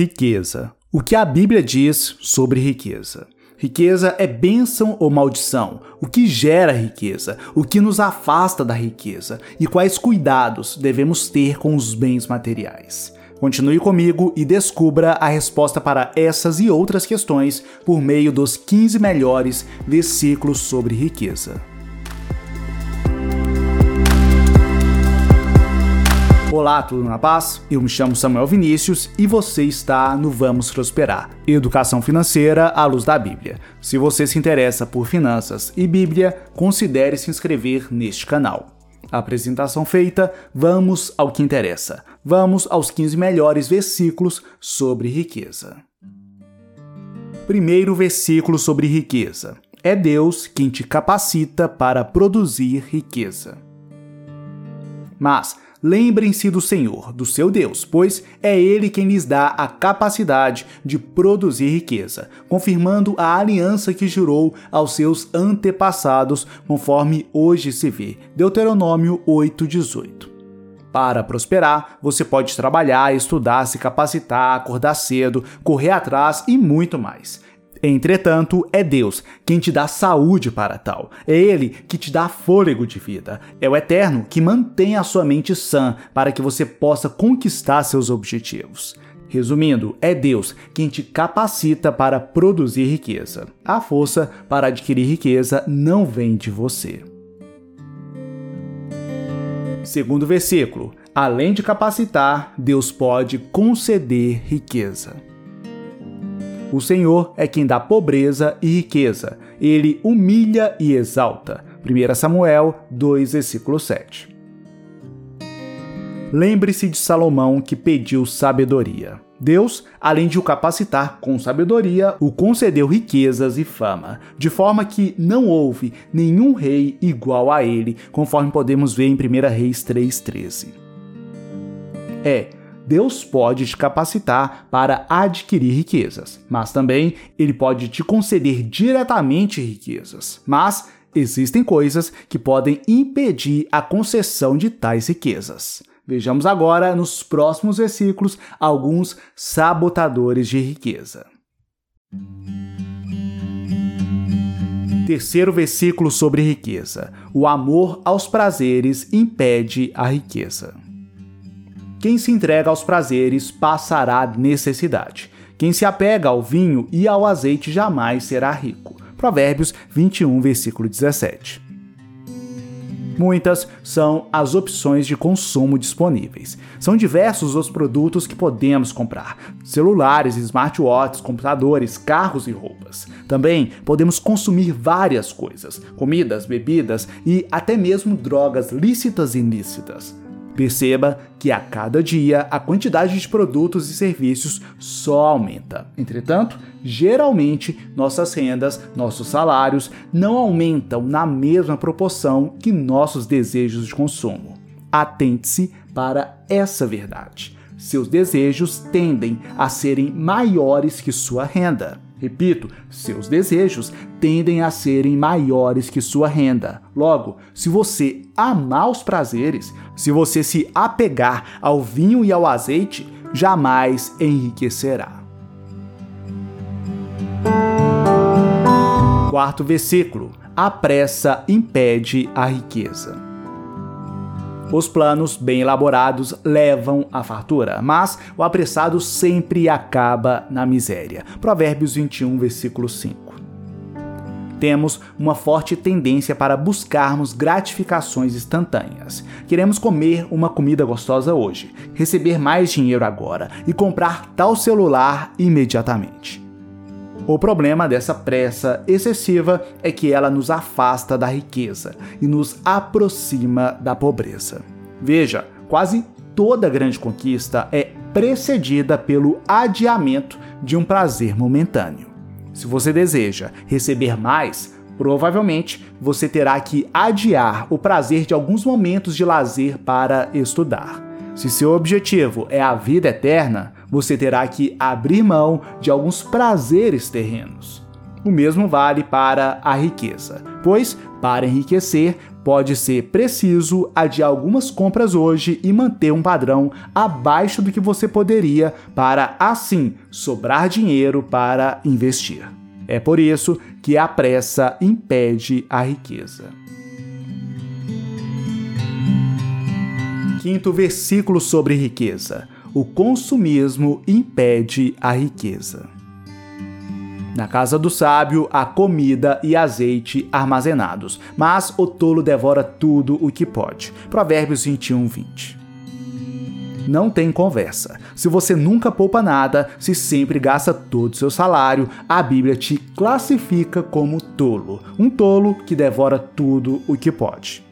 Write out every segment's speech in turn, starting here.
Riqueza. O que a Bíblia diz sobre riqueza? Riqueza é bênção ou maldição? O que gera riqueza? O que nos afasta da riqueza? E quais cuidados devemos ter com os bens materiais? Continue comigo e descubra a resposta para essas e outras questões por meio dos 15 melhores versículos sobre riqueza. Olá, tudo na paz? Eu me chamo Samuel Vinícius e você está no Vamos Prosperar, educação financeira à luz da Bíblia. Se você se interessa por finanças e Bíblia, considere se inscrever neste canal. apresentação feita, vamos ao que interessa. Vamos aos 15 melhores versículos sobre riqueza. Primeiro versículo sobre riqueza. É Deus quem te capacita para produzir riqueza. Mas Lembrem-se do Senhor, do seu Deus, pois é Ele quem lhes dá a capacidade de produzir riqueza, confirmando a aliança que jurou aos seus antepassados, conforme hoje se vê. Deuteronômio 8:18. Para prosperar, você pode trabalhar, estudar, se capacitar, acordar cedo, correr atrás e muito mais. Entretanto, é Deus quem te dá saúde para tal. É Ele que te dá fôlego de vida. É o Eterno que mantém a sua mente sã para que você possa conquistar seus objetivos. Resumindo, é Deus quem te capacita para produzir riqueza. A força para adquirir riqueza não vem de você. Segundo versículo: Além de capacitar, Deus pode conceder riqueza. O Senhor é quem dá pobreza e riqueza. Ele humilha e exalta. 1 Samuel 2, versículo 7. Lembre-se de Salomão que pediu sabedoria. Deus, além de o capacitar com sabedoria, o concedeu riquezas e fama, de forma que não houve nenhum rei igual a ele, conforme podemos ver em 1 Reis 3,13. É, Deus pode te capacitar para adquirir riquezas, mas também ele pode te conceder diretamente riquezas. Mas existem coisas que podem impedir a concessão de tais riquezas. Vejamos agora nos próximos versículos alguns sabotadores de riqueza. Terceiro versículo sobre riqueza: O amor aos prazeres impede a riqueza. Quem se entrega aos prazeres passará necessidade. Quem se apega ao vinho e ao azeite jamais será rico. Provérbios 21, versículo 17. Muitas são as opções de consumo disponíveis. São diversos os produtos que podemos comprar: celulares, smartwatches, computadores, carros e roupas. Também podemos consumir várias coisas: comidas, bebidas e até mesmo drogas lícitas e ilícitas. Perceba que a cada dia a quantidade de produtos e serviços só aumenta. Entretanto, geralmente nossas rendas, nossos salários não aumentam na mesma proporção que nossos desejos de consumo. Atente-se para essa verdade. Seus desejos tendem a serem maiores que sua renda. Repito, seus desejos tendem a serem maiores que sua renda. Logo, se você amar os prazeres, se você se apegar ao vinho e ao azeite, jamais enriquecerá. Quarto versículo: A pressa impede a riqueza. Os planos bem elaborados levam à fartura, mas o apressado sempre acaba na miséria. Provérbios 21, versículo 5 temos uma forte tendência para buscarmos gratificações instantâneas. Queremos comer uma comida gostosa hoje, receber mais dinheiro agora e comprar tal celular imediatamente. O problema dessa pressa excessiva é que ela nos afasta da riqueza e nos aproxima da pobreza. Veja, quase toda grande conquista é precedida pelo adiamento de um prazer momentâneo. Se você deseja receber mais, provavelmente você terá que adiar o prazer de alguns momentos de lazer para estudar. Se seu objetivo é a vida eterna, você terá que abrir mão de alguns prazeres terrenos. O mesmo vale para a riqueza, pois, para enriquecer, pode ser preciso adiar algumas compras hoje e manter um padrão abaixo do que você poderia para, assim, sobrar dinheiro para investir. É por isso que a pressa impede a riqueza. Quinto versículo sobre riqueza: O consumismo impede a riqueza. Na casa do sábio há comida e azeite armazenados, mas o tolo devora tudo o que pode. Provérbios 21, 20. Não tem conversa. Se você nunca poupa nada, se sempre gasta todo o seu salário, a Bíblia te classifica como tolo. Um tolo que devora tudo o que pode.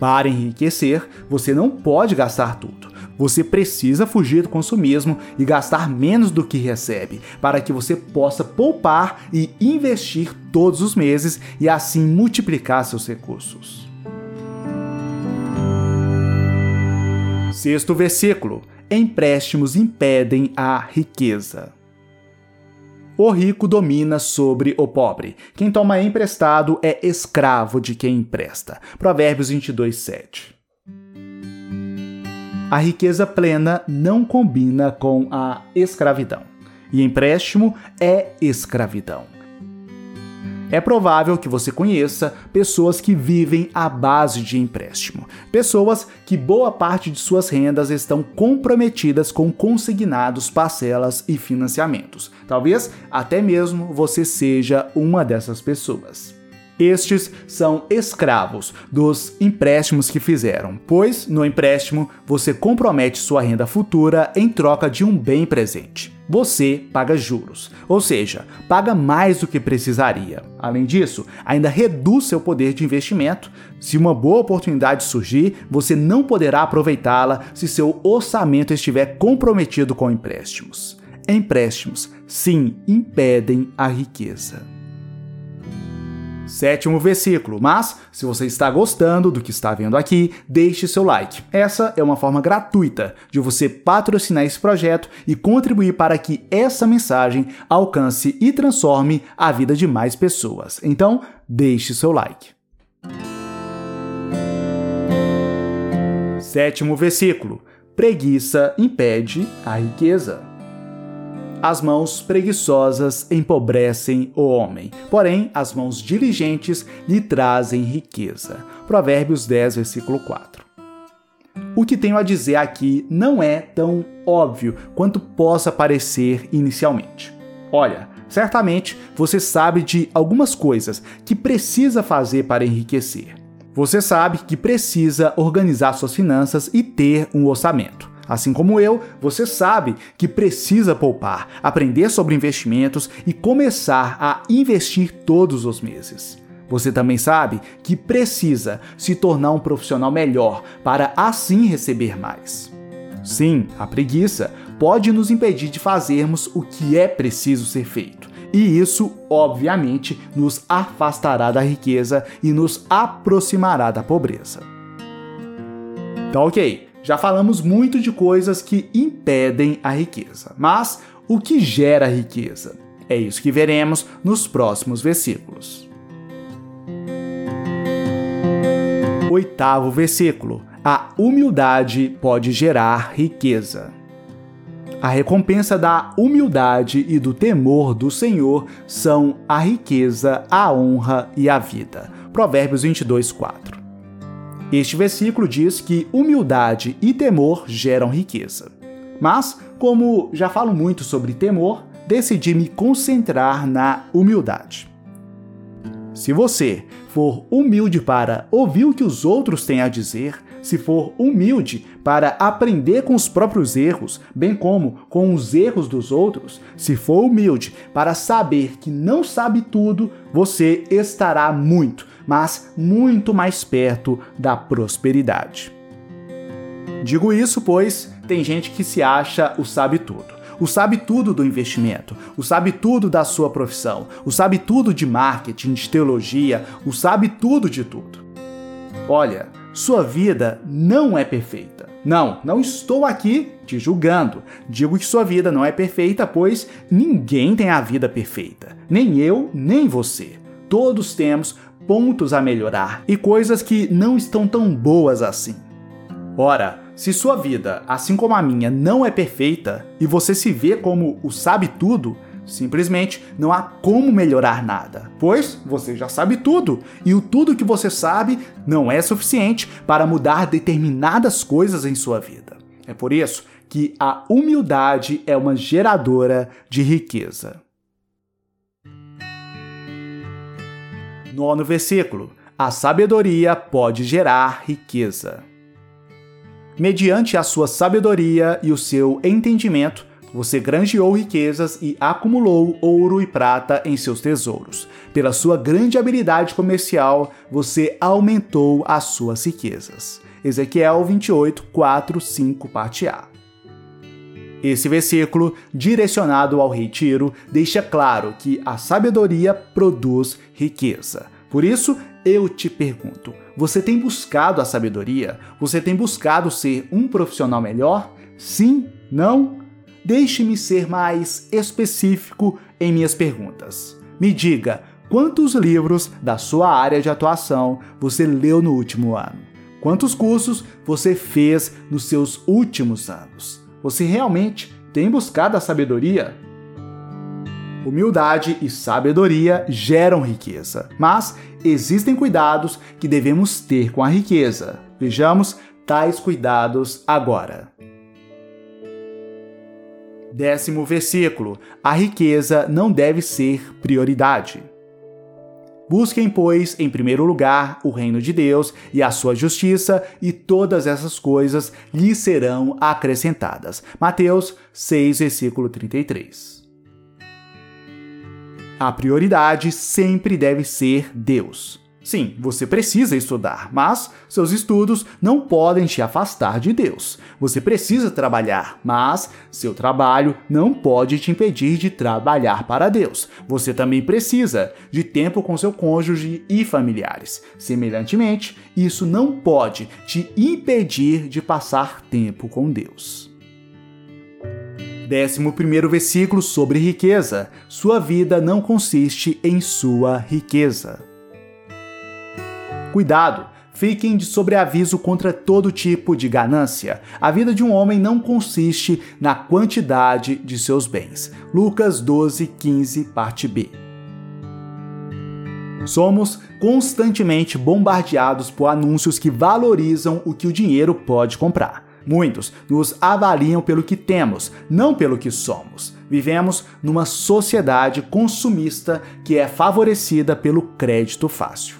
Para enriquecer, você não pode gastar tudo. Você precisa fugir do consumismo e gastar menos do que recebe, para que você possa poupar e investir todos os meses e assim multiplicar seus recursos. Sexto versículo: Empréstimos impedem a riqueza. O rico domina sobre o pobre. Quem toma emprestado é escravo de quem empresta. Provérbios 22, 7. A riqueza plena não combina com a escravidão. E empréstimo é escravidão. É provável que você conheça pessoas que vivem à base de empréstimo, pessoas que boa parte de suas rendas estão comprometidas com consignados, parcelas e financiamentos. Talvez até mesmo você seja uma dessas pessoas. Estes são escravos dos empréstimos que fizeram, pois no empréstimo você compromete sua renda futura em troca de um bem presente. Você paga juros, ou seja, paga mais do que precisaria. Além disso, ainda reduz seu poder de investimento. Se uma boa oportunidade surgir, você não poderá aproveitá-la se seu orçamento estiver comprometido com empréstimos. Empréstimos, sim, impedem a riqueza. Sétimo versículo. Mas, se você está gostando do que está vendo aqui, deixe seu like. Essa é uma forma gratuita de você patrocinar esse projeto e contribuir para que essa mensagem alcance e transforme a vida de mais pessoas. Então, deixe seu like. Sétimo versículo. Preguiça impede a riqueza. As mãos preguiçosas empobrecem o homem, porém as mãos diligentes lhe trazem riqueza. Provérbios 10, versículo 4. O que tenho a dizer aqui não é tão óbvio quanto possa parecer inicialmente. Olha, certamente você sabe de algumas coisas que precisa fazer para enriquecer. Você sabe que precisa organizar suas finanças e ter um orçamento. Assim como eu, você sabe que precisa poupar, aprender sobre investimentos e começar a investir todos os meses. Você também sabe que precisa se tornar um profissional melhor para assim receber mais. Sim, a preguiça pode nos impedir de fazermos o que é preciso ser feito. E isso, obviamente, nos afastará da riqueza e nos aproximará da pobreza. Tá ok. Já falamos muito de coisas que impedem a riqueza, mas o que gera riqueza? É isso que veremos nos próximos versículos. Oitavo versículo: A humildade pode gerar riqueza. A recompensa da humildade e do temor do Senhor são a riqueza, a honra e a vida. Provérbios 22, 4. Este versículo diz que humildade e temor geram riqueza. Mas, como já falo muito sobre temor, decidi me concentrar na humildade. Se você for humilde para ouvir o que os outros têm a dizer, se for humilde para aprender com os próprios erros, bem como com os erros dos outros, se for humilde para saber que não sabe tudo, você estará muito, mas muito mais perto da prosperidade. Digo isso pois tem gente que se acha o sabe tudo. O sabe tudo do investimento, o sabe tudo da sua profissão, o sabe tudo de marketing, de teologia, o sabe tudo de tudo. Olha, sua vida não é perfeita. Não, não estou aqui te julgando. Digo que sua vida não é perfeita, pois ninguém tem a vida perfeita. Nem eu, nem você. Todos temos pontos a melhorar e coisas que não estão tão boas assim. Ora, se sua vida, assim como a minha, não é perfeita e você se vê como o sabe tudo, simplesmente não há como melhorar nada, pois você já sabe tudo e o tudo que você sabe não é suficiente para mudar determinadas coisas em sua vida. É por isso que a humildade é uma geradora de riqueza. Nono versículo: A sabedoria pode gerar riqueza. Mediante a sua sabedoria e o seu entendimento, você granjeou riquezas e acumulou ouro e prata em seus tesouros. Pela sua grande habilidade comercial, você aumentou as suas riquezas. Ezequiel 28, 4, 5, parte A. Esse versículo, direcionado ao rei Tiro, deixa claro que a sabedoria produz riqueza. Por isso, eu te pergunto: você tem buscado a sabedoria? Você tem buscado ser um profissional melhor? Sim? Não? Deixe-me ser mais específico em minhas perguntas. Me diga, quantos livros da sua área de atuação você leu no último ano? Quantos cursos você fez nos seus últimos anos? Você realmente tem buscado a sabedoria? Humildade e sabedoria geram riqueza, mas existem cuidados que devemos ter com a riqueza. Vejamos tais cuidados agora. Décimo versículo: A riqueza não deve ser prioridade. Busquem, pois, em primeiro lugar o reino de Deus e a sua justiça, e todas essas coisas lhes serão acrescentadas. Mateus 6, versículo 33 a prioridade sempre deve ser Deus. Sim, você precisa estudar, mas seus estudos não podem te afastar de Deus. Você precisa trabalhar, mas seu trabalho não pode te impedir de trabalhar para Deus. Você também precisa de tempo com seu cônjuge e familiares. Semelhantemente, isso não pode te impedir de passar tempo com Deus. 11 versículo sobre riqueza. Sua vida não consiste em sua riqueza. Cuidado! Fiquem de sobreaviso contra todo tipo de ganância. A vida de um homem não consiste na quantidade de seus bens. Lucas 12, 15, parte B. Somos constantemente bombardeados por anúncios que valorizam o que o dinheiro pode comprar. Muitos nos avaliam pelo que temos, não pelo que somos. Vivemos numa sociedade consumista que é favorecida pelo crédito fácil.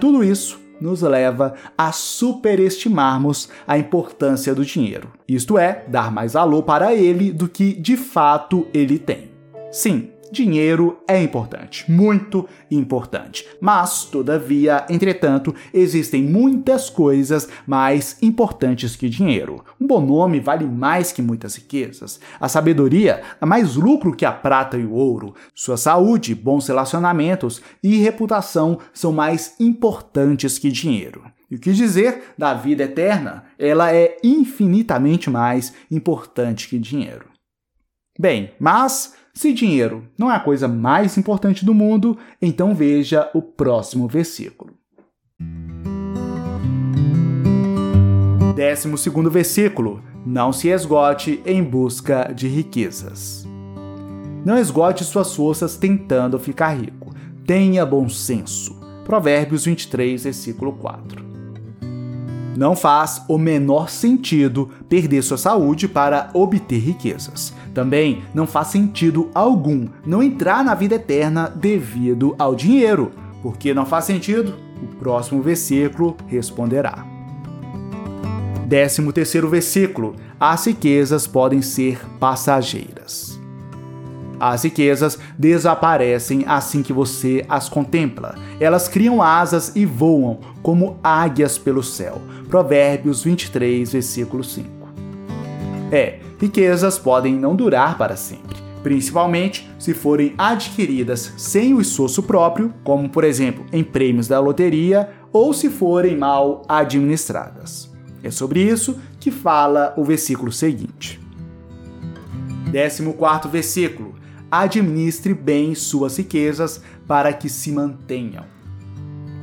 Tudo isso nos leva a superestimarmos a importância do dinheiro, isto é, dar mais valor para ele do que de fato ele tem. Sim, Dinheiro é importante, muito importante. Mas, todavia, entretanto, existem muitas coisas mais importantes que dinheiro. Um bom nome vale mais que muitas riquezas. A sabedoria dá mais lucro que a prata e o ouro. Sua saúde, bons relacionamentos e reputação são mais importantes que dinheiro. E o que dizer da vida eterna? Ela é infinitamente mais importante que dinheiro. Bem, mas se dinheiro não é a coisa mais importante do mundo, então veja o próximo versículo. Décimo segundo versículo. Não se esgote em busca de riquezas. Não esgote suas forças tentando ficar rico. Tenha bom senso. Provérbios 23, versículo 4. Não faz o menor sentido perder sua saúde para obter riquezas. Também não faz sentido algum não entrar na vida eterna devido ao dinheiro. Porque não faz sentido? O próximo versículo responderá. Décimo terceiro versículo. As riquezas podem ser passageiras. As riquezas desaparecem assim que você as contempla. Elas criam asas e voam como águias pelo céu. Provérbios 23, versículo 5. É, riquezas podem não durar para sempre, principalmente se forem adquiridas sem o esforço próprio, como por exemplo em prêmios da loteria, ou se forem mal administradas. É sobre isso que fala o versículo seguinte. 14 versículo administre bem suas riquezas para que se mantenham.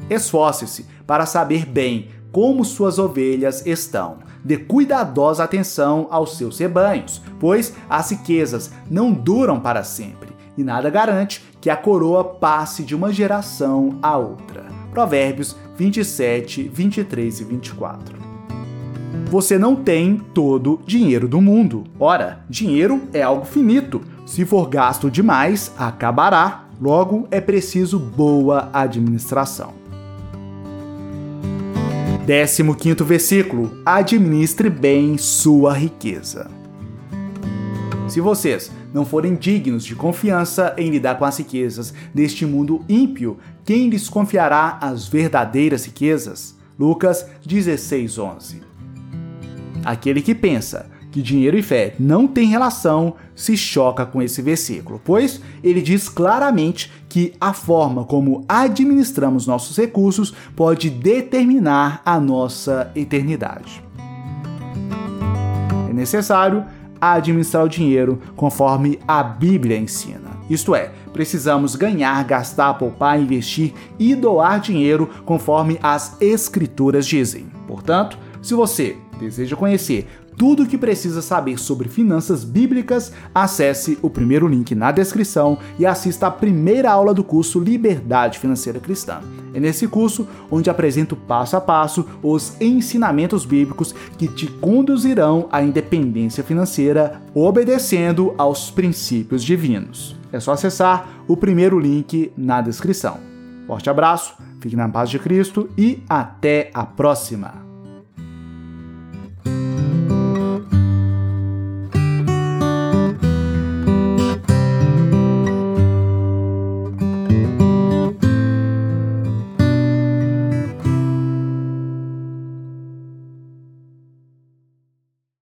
Esforce-se para saber bem como suas ovelhas estão. Dê cuidadosa atenção aos seus rebanhos, pois as riquezas não duram para sempre e nada garante que a coroa passe de uma geração a outra. Provérbios 27, 23 e 24. Você não tem todo o dinheiro do mundo. Ora, dinheiro é algo finito. Se for gasto demais, acabará. Logo, é preciso boa administração. 15 versículo: Administre bem sua riqueza. Se vocês não forem dignos de confiança em lidar com as riquezas deste mundo ímpio, quem lhes confiará as verdadeiras riquezas? Lucas 16:11. Aquele que pensa que dinheiro e fé não têm relação se choca com esse versículo, pois ele diz claramente que a forma como administramos nossos recursos pode determinar a nossa eternidade. É necessário administrar o dinheiro conforme a Bíblia ensina. Isto é, precisamos ganhar, gastar, poupar, investir e doar dinheiro conforme as Escrituras dizem. Portanto, se você deseja conhecer tudo o que precisa saber sobre finanças bíblicas, acesse o primeiro link na descrição e assista a primeira aula do curso Liberdade Financeira Cristã. É nesse curso onde apresento passo a passo os ensinamentos bíblicos que te conduzirão à independência financeira, obedecendo aos princípios divinos. É só acessar o primeiro link na descrição. Forte abraço, fique na paz de Cristo e até a próxima!